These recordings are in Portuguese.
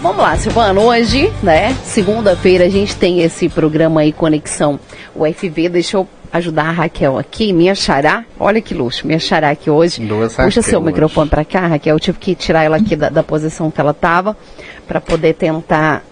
vamos lá, Silvano. Hoje, né, segunda-feira, a gente tem esse programa aí, Conexão UFV. Deixa eu ajudar a Raquel aqui, minha xará. Olha que luxo, minha xará aqui hoje. Duas Puxa seu microfone para cá, Raquel. Eu tive que tirar ela aqui da, da posição que ela estava para poder tentar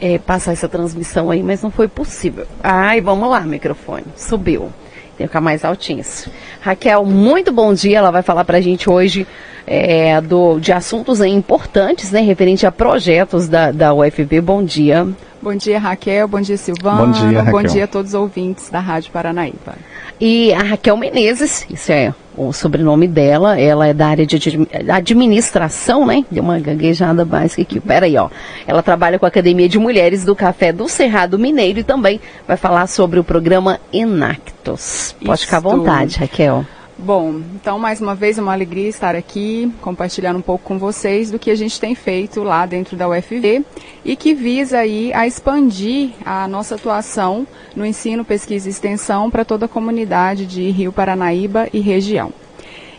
é, passar essa transmissão aí, mas não foi possível. Ai, vamos lá, microfone. Subiu. Tem que ficar mais altinho. isso. Raquel, muito bom dia. Ela vai falar para a gente hoje é, do, de assuntos importantes, né, referente a projetos da, da UFV. Bom dia. Bom dia, Raquel. Bom dia, Silvana. Bom dia, Raquel. Bom dia a todos os ouvintes da Rádio Paranaíba. E a Raquel Menezes, isso é o sobrenome dela, ela é da área de admi- administração, né? Deu uma gaguejada básica aqui. Peraí, ó. Ela trabalha com a Academia de Mulheres do Café do Cerrado Mineiro e também vai falar sobre o programa Enactus. Pode ficar à vontade, Raquel. Bom, então mais uma vez é uma alegria estar aqui compartilhando um pouco com vocês do que a gente tem feito lá dentro da UFV e que visa aí a expandir a nossa atuação no ensino, pesquisa e extensão para toda a comunidade de Rio Paranaíba e região.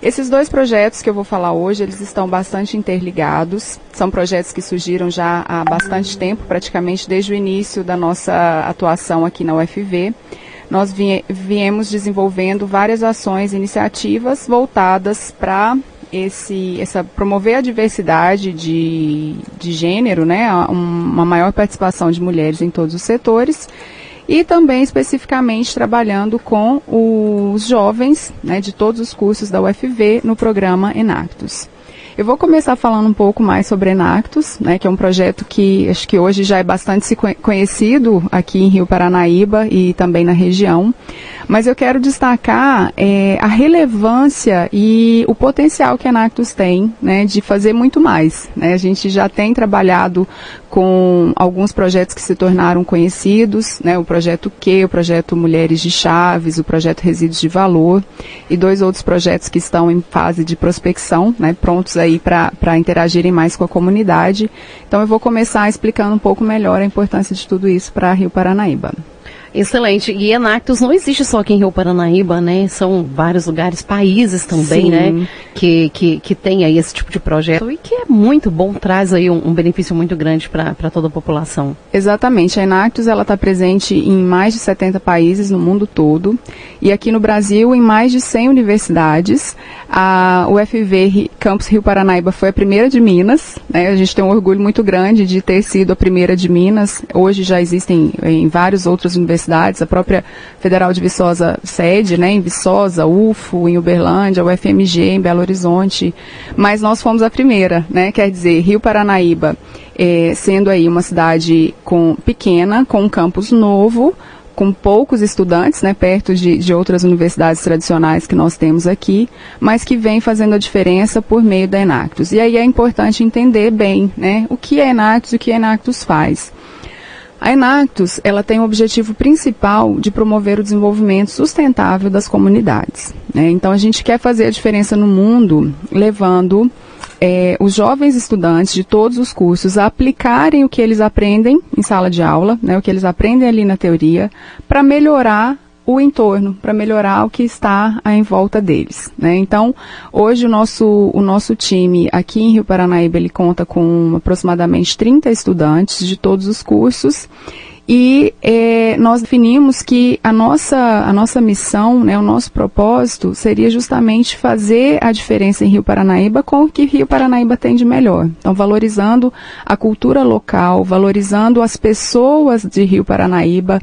Esses dois projetos que eu vou falar hoje, eles estão bastante interligados. São projetos que surgiram já há bastante tempo, praticamente desde o início da nossa atuação aqui na UFV. Nós vie- viemos desenvolvendo várias ações e iniciativas voltadas para esse, essa promover a diversidade de, de gênero, né, um- uma maior participação de mulheres em todos os setores. E também especificamente trabalhando com os jovens né, de todos os cursos da UFV no programa Enactus. Eu vou começar falando um pouco mais sobre Enactus, né, que é um projeto que acho que hoje já é bastante conhecido aqui em Rio Paranaíba e também na região. Mas eu quero destacar eh, a relevância e o potencial que a Enactus tem né, de fazer muito mais. né. A gente já tem trabalhado com alguns projetos que se tornaram conhecidos, né, o projeto Q, o projeto Mulheres de Chaves, o projeto Resíduos de Valor e dois outros projetos que estão em fase de prospecção, né, prontos aí para interagirem mais com a comunidade. Então eu vou começar explicando um pouco melhor a importância de tudo isso para Rio Paranaíba. Excelente. E Enactus não existe só aqui em Rio Paranaíba, né? São vários lugares, países também, Sim. né? Que, que, que tem aí esse tipo de projeto e que é muito bom, traz aí um, um benefício muito grande para toda a população. Exatamente. A Enactus ela está presente em mais de 70 países no mundo todo e aqui no Brasil em mais de 100 universidades. A UFV Campus Rio Paranaíba foi a primeira de Minas. né? A gente tem um orgulho muito grande de ter sido a primeira de Minas. Hoje já existem em várias outras universidades. A própria Federal de Viçosa sede, né, em Viçosa, UFO, em Uberlândia, UFMG em Belo Horizonte. Mas nós fomos a primeira, né? Quer dizer, Rio Paranaíba eh, sendo aí uma cidade com, pequena, com um campus novo, com poucos estudantes, né, perto de, de outras universidades tradicionais que nós temos aqui, mas que vem fazendo a diferença por meio da Enactus. E aí é importante entender bem, né, o que é Enactus e o que a Enactus faz. A Enactus, ela tem o objetivo principal de promover o desenvolvimento sustentável das comunidades. né? Então, a gente quer fazer a diferença no mundo, levando eh, os jovens estudantes de todos os cursos a aplicarem o que eles aprendem em sala de aula, né, o que eles aprendem ali na teoria, para melhorar o entorno, para melhorar o que está em volta deles. né? Então, hoje o nosso, o nosso time aqui em Rio Paranaíba, ele conta com aproximadamente 30 estudantes de todos os cursos e eh, nós definimos que a nossa, a nossa missão, né, o nosso propósito seria justamente fazer a diferença em Rio Paranaíba com o que Rio Paranaíba tem de melhor. Então, valorizando a cultura local, valorizando as pessoas de Rio Paranaíba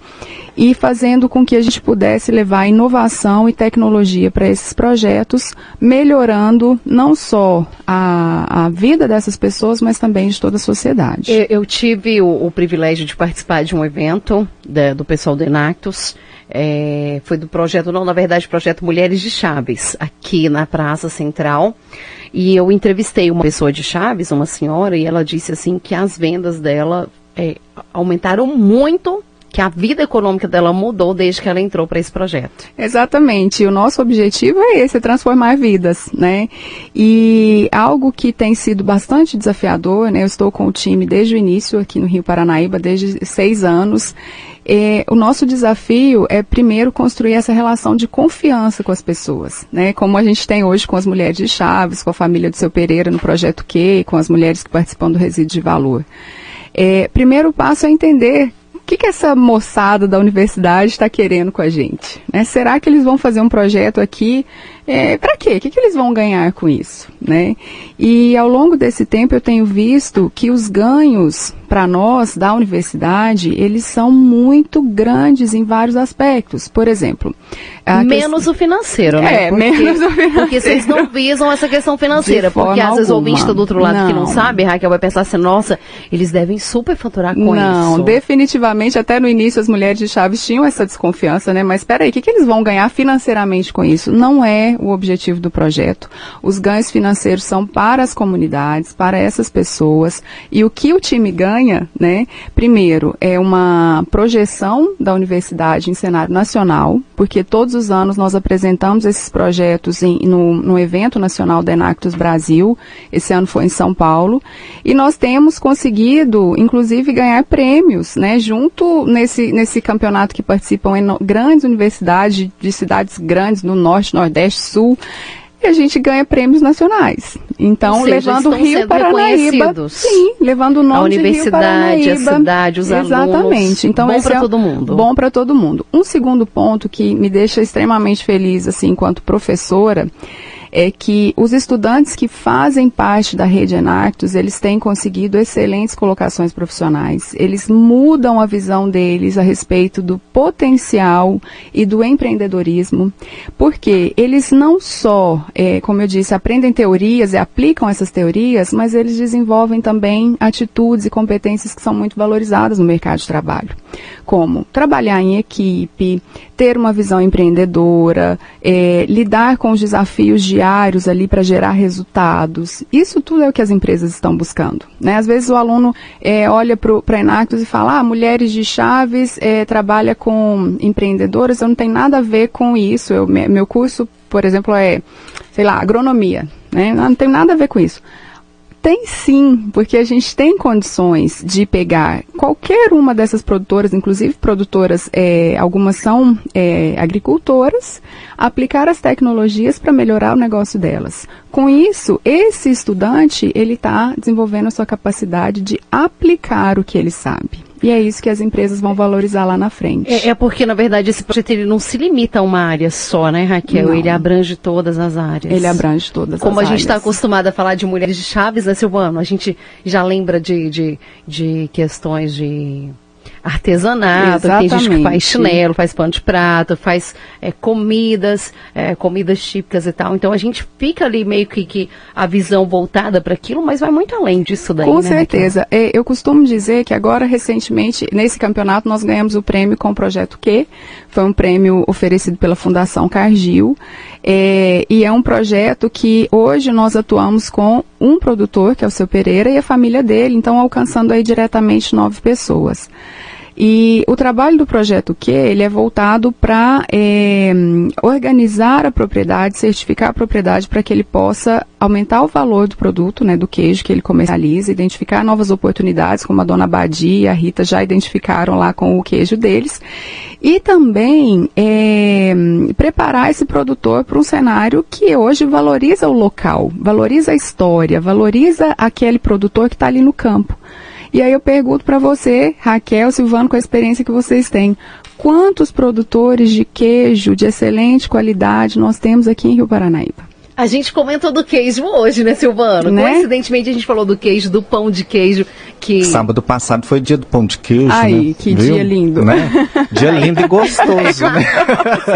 e fazendo com que a gente pudesse levar inovação e tecnologia para esses projetos, melhorando não só a, a vida dessas pessoas, mas também de toda a sociedade. Eu, eu tive o, o privilégio de participar de um evento da- do pessoal do Enactus. é, foi do projeto, não, na verdade, projeto Mulheres de Chaves, aqui na Praça Central. E eu entrevistei uma pessoa de Chaves, uma senhora, e ela disse assim que as vendas dela é, aumentaram muito, que a vida econômica dela mudou desde que ela entrou para esse projeto. Exatamente. O nosso objetivo é esse, é transformar vidas, né? E algo que tem sido bastante desafiador, né? Eu estou com o time desde o início aqui no Rio Paranaíba, desde seis anos. É, o nosso desafio é primeiro construir essa relação de confiança com as pessoas, né? Como a gente tem hoje com as mulheres de Chaves, com a família do seu Pereira no projeto Q, com as mulheres que participam do Resíduo de Valor. É, primeiro passo é entender que, que essa moçada da universidade está querendo com a gente? Né? Será que eles vão fazer um projeto aqui? É, para quê? O que, que eles vão ganhar com isso? Né? E ao longo desse tempo eu tenho visto que os ganhos para nós da universidade, eles são muito grandes em vários aspectos. Por exemplo, menos o financeiro, né? É, porque, menos o financeiro. Porque vocês não visam essa questão financeira, porque às vezes o ouvinte está do outro lado não. que não sabe, Raquel vai pensar assim, nossa, eles devem super faturar com não, isso. Não, definitivamente, até no início as mulheres de Chaves tinham essa desconfiança, né? Mas espera aí, o que, que eles vão ganhar financeiramente com isso? Não é o objetivo do projeto. Os ganhos financeiros são para as comunidades, para essas pessoas, e o que o time ganha campanha, né, primeiro, é uma projeção da universidade em cenário nacional, porque todos os anos nós apresentamos esses projetos em, no, no evento nacional da Enactus Brasil, esse ano foi em São Paulo, e nós temos conseguido, inclusive, ganhar prêmios, né, junto nesse, nesse campeonato que participam em grandes universidades de cidades grandes no Norte, Nordeste, Sul, e a gente ganha prêmios nacionais. Então, seja, levando o Rio Paranaíba, sim, levando o nome a universidade, a cidade, os exatamente. alunos. Exatamente. Então, bom para é todo mundo. Bom para todo mundo. Um segundo ponto que me deixa extremamente feliz, assim, enquanto professora, é que os estudantes que fazem parte da rede Enactus, eles têm conseguido excelentes colocações profissionais. Eles mudam a visão deles a respeito do potencial e do empreendedorismo, porque eles não só, é, como eu disse, aprendem teorias e aplicam essas teorias, mas eles desenvolvem também atitudes e competências que são muito valorizadas no mercado de trabalho, como trabalhar em equipe, ter uma visão empreendedora, é, lidar com os desafios diários ali para gerar resultados. Isso tudo é o que as empresas estão buscando. Né? Às vezes o aluno é, olha para a Enactus e fala, ah, mulheres de Chaves é, trabalha com empreendedoras, eu não tenho nada a ver com isso. Eu, meu curso, por exemplo, é, sei lá, agronomia. Né? Não, não tem nada a ver com isso. Tem sim, porque a gente tem condições de pegar qualquer uma dessas produtoras, inclusive produtoras, é, algumas são é, agricultoras, aplicar as tecnologias para melhorar o negócio delas. Com isso, esse estudante ele está desenvolvendo a sua capacidade de aplicar o que ele sabe. E é isso que as empresas vão valorizar lá na frente. É, é porque, na verdade, esse projeto ele não se limita a uma área só, né, Raquel? Não. Ele abrange todas as áreas. Ele abrange todas Como as áreas. Como a gente está acostumado a falar de mulheres de Chaves, né, Silvano? A gente já lembra de, de, de questões de artesanato, Exatamente. tem gente que faz chinelo, faz pano de prato, faz é, comidas, é, comidas típicas e tal. Então a gente fica ali meio que, que a visão voltada para aquilo, mas vai muito além disso daí. Com né, certeza. É, eu costumo dizer que agora, recentemente, nesse campeonato, nós ganhamos o prêmio com o Projeto Q. Foi um prêmio oferecido pela Fundação Cargill. É, e é um projeto que hoje nós atuamos com um produtor, que é o seu Pereira, e a família dele, então alcançando aí diretamente nove pessoas. E o trabalho do projeto Q, ele é voltado para é, organizar a propriedade, certificar a propriedade para que ele possa aumentar o valor do produto, né, do queijo que ele comercializa, identificar novas oportunidades, como a dona Badia e a Rita já identificaram lá com o queijo deles, e também é, preparar esse produtor para um cenário que hoje valoriza o local, valoriza a história, valoriza aquele produtor que está ali no campo. E aí eu pergunto para você, Raquel, Silvano, com a experiência que vocês têm, quantos produtores de queijo de excelente qualidade nós temos aqui em Rio Paranaíba? A gente comentou do queijo hoje, né, Silvano? Né? Coincidentemente, a gente falou do queijo, do pão de queijo, que... Sábado passado foi dia do pão de queijo, Ai, né? que Viu? dia lindo. Né? Dia lindo e gostoso, né?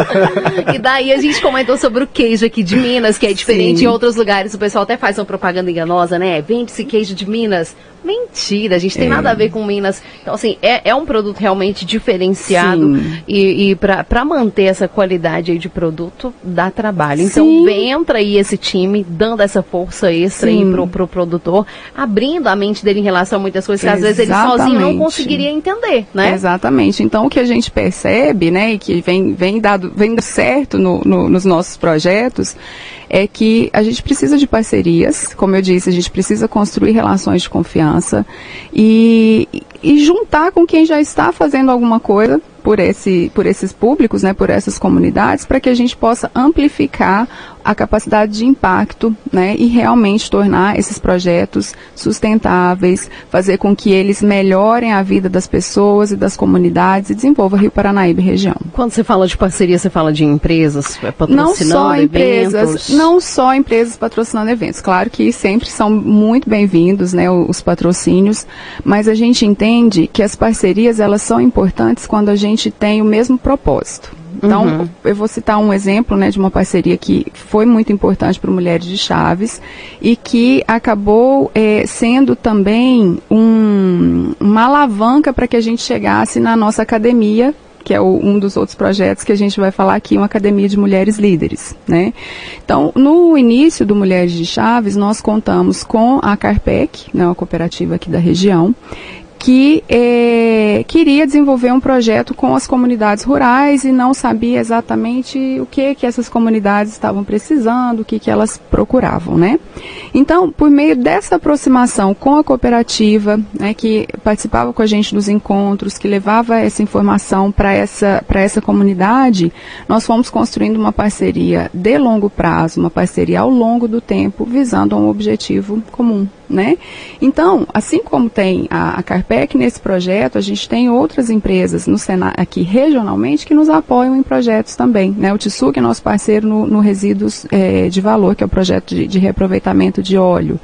e daí a gente comentou sobre o queijo aqui de Minas, que é diferente Sim. em outros lugares. O pessoal até faz uma propaganda enganosa, né? Vende-se queijo de Minas. Mentira, a gente tem é. nada a ver com Minas. Então, assim, é, é um produto realmente diferenciado. Sim. E, e para manter essa qualidade aí de produto, dá trabalho. Então, Sim. entra aí esse time, dando essa força extra Sim. aí pro, pro produtor, abrindo a mente dele em relação a muitas coisas que às vezes ele sozinho não conseguiria entender, né? Exatamente. Então, o que a gente percebe, né, e que vem, vem, dado, vem certo no, no, nos nossos projetos, é que a gente precisa de parcerias, como eu disse, a gente precisa construir relações de confiança e, e juntar com quem já está fazendo alguma coisa por, esse, por esses públicos, né, por essas comunidades, para que a gente possa amplificar a capacidade de impacto, né, e realmente tornar esses projetos sustentáveis, fazer com que eles melhorem a vida das pessoas e das comunidades e desenvolva Rio Paranaíba e região. Quando você fala de parceria, você fala de empresas é, patrocinando não só eventos? empresas, não só empresas patrocinando eventos. Claro que sempre são muito bem-vindos, né, os patrocínios, mas a gente entende que as parcerias elas são importantes quando a gente tem o mesmo propósito. Então, uhum. eu vou citar um exemplo né, de uma parceria que foi muito importante para Mulheres de Chaves e que acabou é, sendo também um, uma alavanca para que a gente chegasse na nossa academia que é o, um dos outros projetos que a gente vai falar aqui, uma academia de mulheres líderes, né? Então, no início do Mulheres de Chaves, nós contamos com a Carpec, né, uma cooperativa aqui da região, que é, queria desenvolver um projeto com as comunidades rurais e não sabia exatamente o que que essas comunidades estavam precisando, o que que elas procuravam, né? Então, por meio dessa aproximação com a cooperativa, né, que participava com a gente dos encontros, que levava essa informação para essa para essa comunidade, nós fomos construindo uma parceria de longo prazo, uma parceria ao longo do tempo, visando um objetivo comum, né? Então, assim como tem a, a Carpec nesse projeto, a gente tem outras empresas no Sena, aqui regionalmente que nos apoiam em projetos também. Né? O TISU, que é nosso parceiro no, no Resíduos é, de Valor, que é o projeto de, de reaproveitamento de óleo.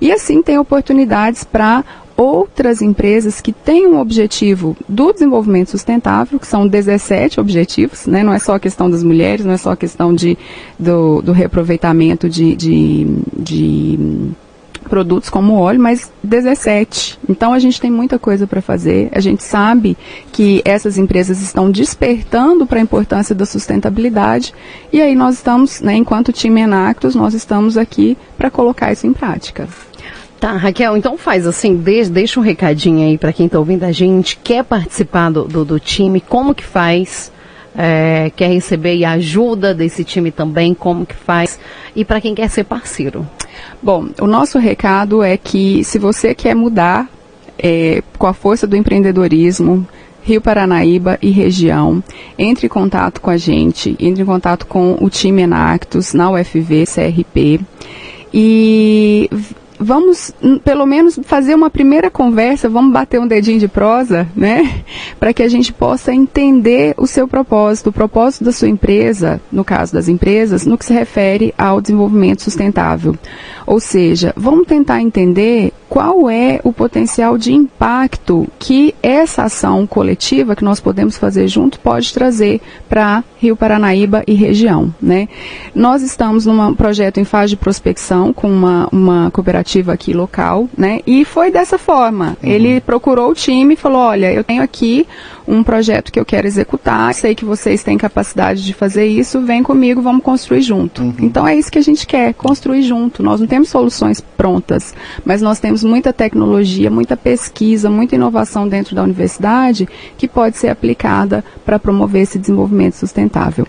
E assim tem oportunidades para outras empresas que têm um objetivo do desenvolvimento sustentável, que são 17 objetivos, né? não é só a questão das mulheres, não é só a questão de, do, do reaproveitamento de, de, de produtos como óleo, mas 17. Então a gente tem muita coisa para fazer. A gente sabe que essas empresas estão despertando para a importância da sustentabilidade e aí nós estamos, né, enquanto time Enactus, nós estamos aqui para colocar isso em prática. Tá, Raquel, então faz assim, deixa, um recadinho aí para quem está ouvindo a gente, quer participar do, do, do time, como que faz? É, quer receber ajuda desse time também, como que faz? E para quem quer ser parceiro? Bom, o nosso recado é que se você quer mudar é, com a força do empreendedorismo, Rio Paranaíba e região, entre em contato com a gente, entre em contato com o time Enactus na UFV CRP e vamos pelo menos fazer uma primeira conversa, vamos bater um dedinho de prosa, né? Para que a gente possa entender o seu propósito, o propósito da sua empresa, no caso das empresas, no que se refere ao desenvolvimento sustentável. Ou seja, vamos tentar entender qual é o potencial de impacto que essa ação coletiva que nós podemos fazer junto pode trazer para Rio Paranaíba e região. Né? Nós estamos num projeto em fase de prospecção com uma, uma cooperativa aqui local, né? e foi dessa forma. Uhum. Ele procurou o time e falou, olha, eu tenho aqui um projeto que eu quero executar, sei que vocês têm capacidade de fazer isso, vem comigo, vamos construir junto. Uhum. Então é isso que a gente quer, construir junto. Nós não temos soluções prontas, mas nós temos muita tecnologia, muita pesquisa, muita inovação dentro da universidade que pode ser aplicada para promover esse desenvolvimento sustentável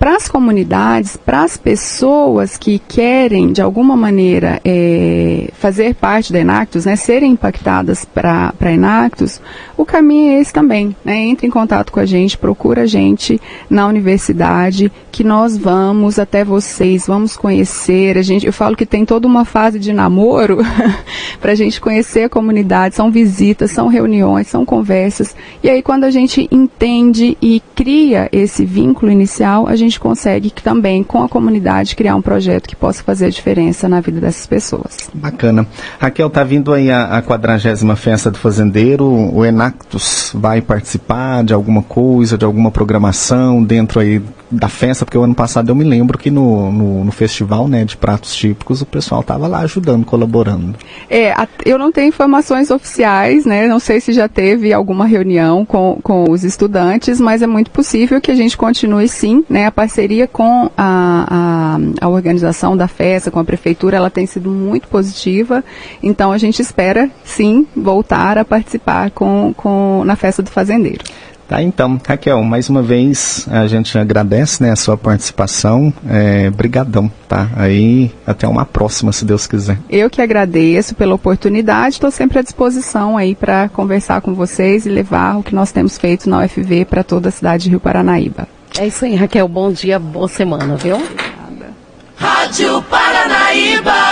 para as comunidades, para as pessoas que querem, de alguma maneira, é, fazer parte da Enactus, né, serem impactadas para a Enactus, o caminho é esse também. Né? Entre em contato com a gente, procura a gente na universidade, que nós vamos até vocês, vamos conhecer. A gente, eu falo que tem toda uma fase de namoro para a gente conhecer a comunidade. São visitas, são reuniões, são conversas. E aí, quando a gente entende e cria esse vínculo inicial, a gente gente consegue também, com a comunidade, criar um projeto que possa fazer a diferença na vida dessas pessoas. Bacana. Raquel, tá vindo aí a, quadragésima festa do fazendeiro. O Enactus vai participar de alguma coisa, de alguma programação dentro aí da festa, porque o ano passado eu me lembro que no, no, no festival né, de pratos típicos o pessoal estava lá ajudando, colaborando. É, a, eu não tenho informações oficiais, né? Não sei se já teve alguma reunião com, com os estudantes, mas é muito possível que a gente continue sim, né? A parceria com a, a, a organização da festa, com a prefeitura, ela tem sido muito positiva. Então a gente espera sim voltar a participar com, com, na festa do fazendeiro. Tá, então, Raquel, mais uma vez a gente agradece né, a sua participação. É, brigadão, tá? Aí até uma próxima, se Deus quiser. Eu que agradeço pela oportunidade, estou sempre à disposição aí para conversar com vocês e levar o que nós temos feito na UFV para toda a cidade de Rio Paranaíba. É isso aí, Raquel. Bom dia, boa semana, viu? Obrigada. Rádio Paranaíba